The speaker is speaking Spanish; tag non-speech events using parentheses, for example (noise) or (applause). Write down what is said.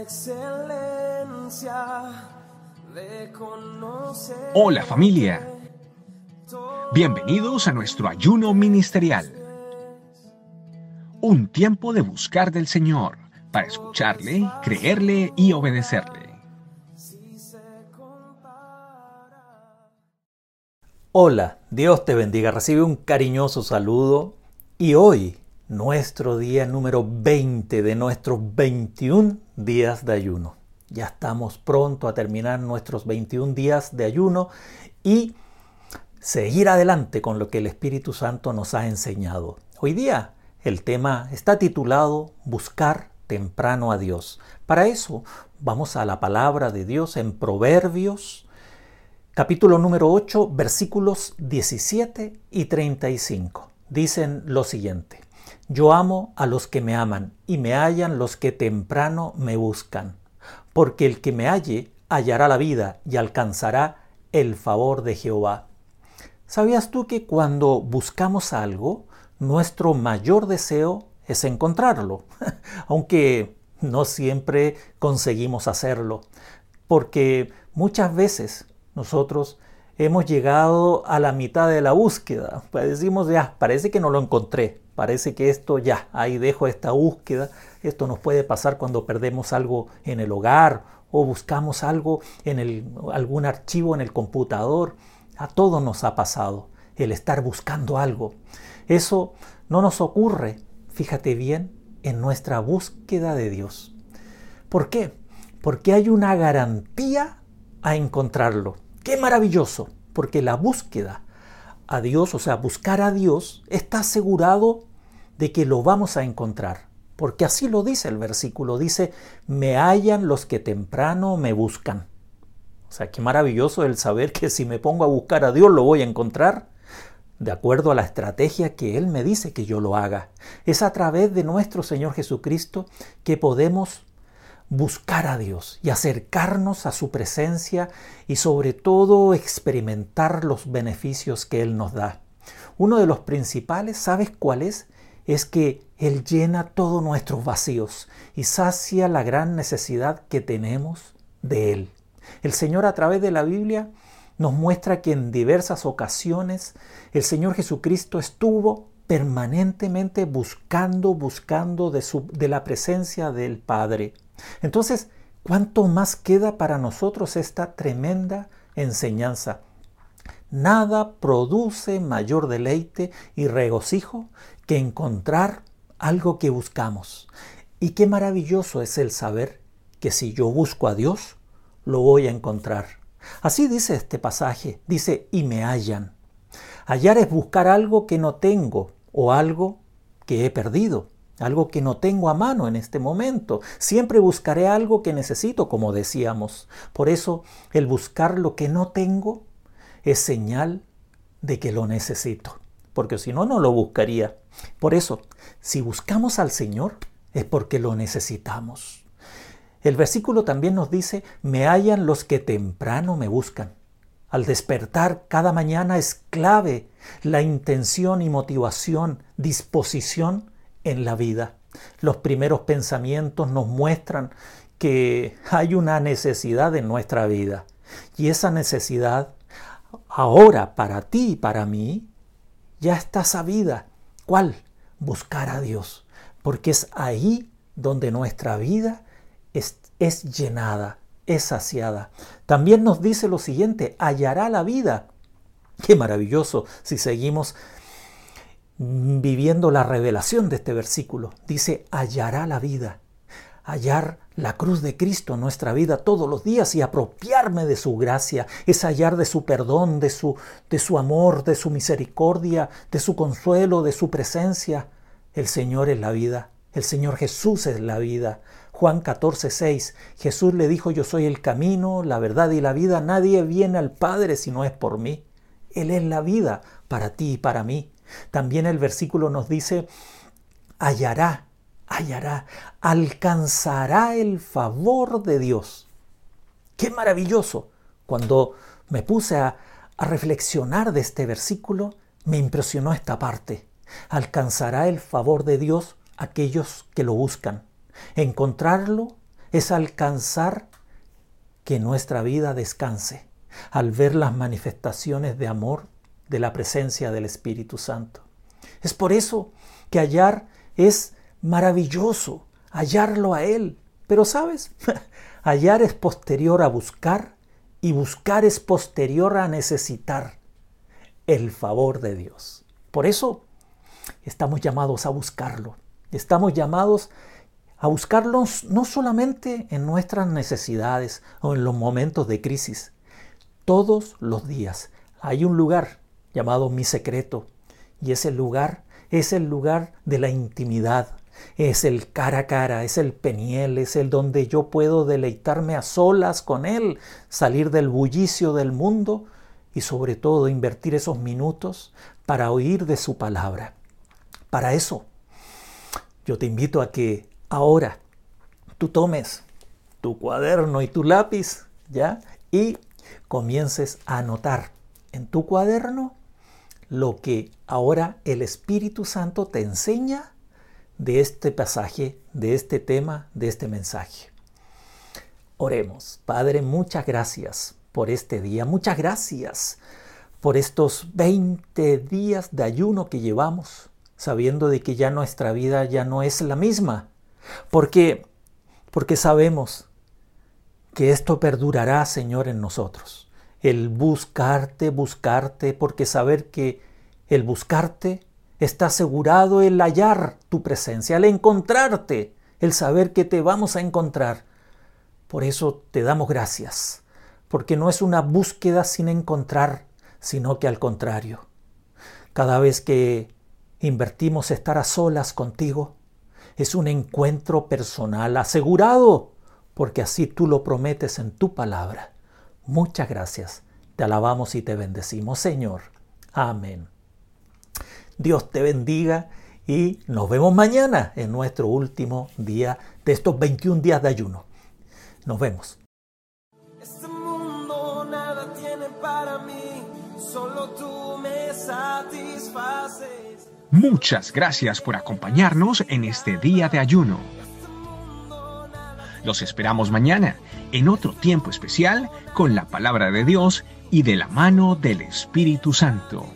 excelencia de conocer. Hola familia. Bienvenidos a nuestro ayuno ministerial. Un tiempo de buscar del Señor para escucharle, creerle y obedecerle. Hola, Dios te bendiga. Recibe un cariñoso saludo y hoy nuestro día número 20 de nuestros 21 días de ayuno. Ya estamos pronto a terminar nuestros 21 días de ayuno y seguir adelante con lo que el Espíritu Santo nos ha enseñado. Hoy día el tema está titulado Buscar temprano a Dios. Para eso vamos a la palabra de Dios en Proverbios capítulo número 8 versículos 17 y 35. Dicen lo siguiente. Yo amo a los que me aman y me hallan los que temprano me buscan, porque el que me halle hallará la vida y alcanzará el favor de Jehová. ¿Sabías tú que cuando buscamos algo, nuestro mayor deseo es encontrarlo? (laughs) Aunque no siempre conseguimos hacerlo, porque muchas veces nosotros hemos llegado a la mitad de la búsqueda. Pues decimos, ya, parece que no lo encontré, parece que esto ya, ahí dejo esta búsqueda. Esto nos puede pasar cuando perdemos algo en el hogar o buscamos algo en el, algún archivo en el computador. A todos nos ha pasado el estar buscando algo. Eso no nos ocurre, fíjate bien, en nuestra búsqueda de Dios. ¿Por qué? Porque hay una garantía a encontrarlo. Qué maravilloso, porque la búsqueda a Dios, o sea, buscar a Dios, está asegurado de que lo vamos a encontrar. Porque así lo dice el versículo, dice, me hallan los que temprano me buscan. O sea, qué maravilloso el saber que si me pongo a buscar a Dios lo voy a encontrar de acuerdo a la estrategia que Él me dice que yo lo haga. Es a través de nuestro Señor Jesucristo que podemos buscar a Dios y acercarnos a su presencia y sobre todo experimentar los beneficios que Él nos da. Uno de los principales, ¿sabes cuál es? Es que Él llena todos nuestros vacíos y sacia la gran necesidad que tenemos de Él. El Señor a través de la Biblia nos muestra que en diversas ocasiones el Señor Jesucristo estuvo permanentemente buscando, buscando de, su, de la presencia del Padre. Entonces, ¿cuánto más queda para nosotros esta tremenda enseñanza? Nada produce mayor deleite y regocijo que encontrar algo que buscamos. Y qué maravilloso es el saber que si yo busco a Dios, lo voy a encontrar. Así dice este pasaje, dice, y me hallan. Hallar es buscar algo que no tengo o algo que he perdido algo que no tengo a mano en este momento. Siempre buscaré algo que necesito, como decíamos. Por eso el buscar lo que no tengo es señal de que lo necesito, porque si no, no lo buscaría. Por eso, si buscamos al Señor, es porque lo necesitamos. El versículo también nos dice, me hallan los que temprano me buscan. Al despertar cada mañana es clave la intención y motivación, disposición en la vida. Los primeros pensamientos nos muestran que hay una necesidad en nuestra vida. Y esa necesidad, ahora para ti y para mí, ya está sabida. ¿Cuál? Buscar a Dios. Porque es ahí donde nuestra vida es, es llenada, es saciada. También nos dice lo siguiente, hallará la vida. Qué maravilloso si seguimos viviendo la revelación de este versículo. Dice, hallará la vida, hallar la cruz de Cristo en nuestra vida todos los días y apropiarme de su gracia, es hallar de su perdón, de su, de su amor, de su misericordia, de su consuelo, de su presencia. El Señor es la vida, el Señor Jesús es la vida. Juan 14, 6, Jesús le dijo, yo soy el camino, la verdad y la vida, nadie viene al Padre si no es por mí. Él es la vida para ti y para mí. También el versículo nos dice, hallará, hallará, alcanzará el favor de Dios. Qué maravilloso. Cuando me puse a, reflexionar de este versículo, me impresionó esta parte. Alcanzará el favor de Dios aquellos que lo buscan. Encontrarlo es alcanzar que nuestra vida descanse al ver las manifestaciones de amor de la presencia del Espíritu Santo. Es por eso que hallar es maravilloso, hallarlo a Él. Pero sabes, (laughs) hallar es posterior a buscar y buscar es posterior a necesitar el favor de Dios. Por eso estamos llamados a buscarlo. Estamos llamados a buscarlos no solamente en nuestras necesidades o en los momentos de crisis. Todos los días hay un lugar llamado mi secreto y ese lugar es el lugar de la intimidad, es el cara a cara, es el peniel, es el donde yo puedo deleitarme a solas con Él, salir del bullicio del mundo y sobre todo invertir esos minutos para oír de su palabra. Para eso, yo te invito a que ahora tú tomes tu cuaderno y tu lápiz, ¿ya? Y comiences a anotar en tu cuaderno lo que ahora el Espíritu Santo te enseña de este pasaje, de este tema, de este mensaje. Oremos. Padre, muchas gracias por este día. Muchas gracias por estos 20 días de ayuno que llevamos, sabiendo de que ya nuestra vida ya no es la misma. Porque porque sabemos que esto perdurará, Señor, en nosotros. El buscarte, buscarte, porque saber que el buscarte está asegurado el hallar tu presencia, el encontrarte, el saber que te vamos a encontrar. Por eso te damos gracias, porque no es una búsqueda sin encontrar, sino que al contrario. Cada vez que invertimos estar a solas contigo, es un encuentro personal asegurado, porque así tú lo prometes en tu palabra. Muchas gracias. Te alabamos y te bendecimos, Señor. Amén. Dios te bendiga y nos vemos mañana en nuestro último día de estos 21 días de ayuno. Nos vemos. Este mundo nada tiene para mí, solo tú me satisfaces. Muchas gracias por acompañarnos en este día de ayuno. Los esperamos mañana en otro tiempo especial con la palabra de Dios y de la mano del Espíritu Santo.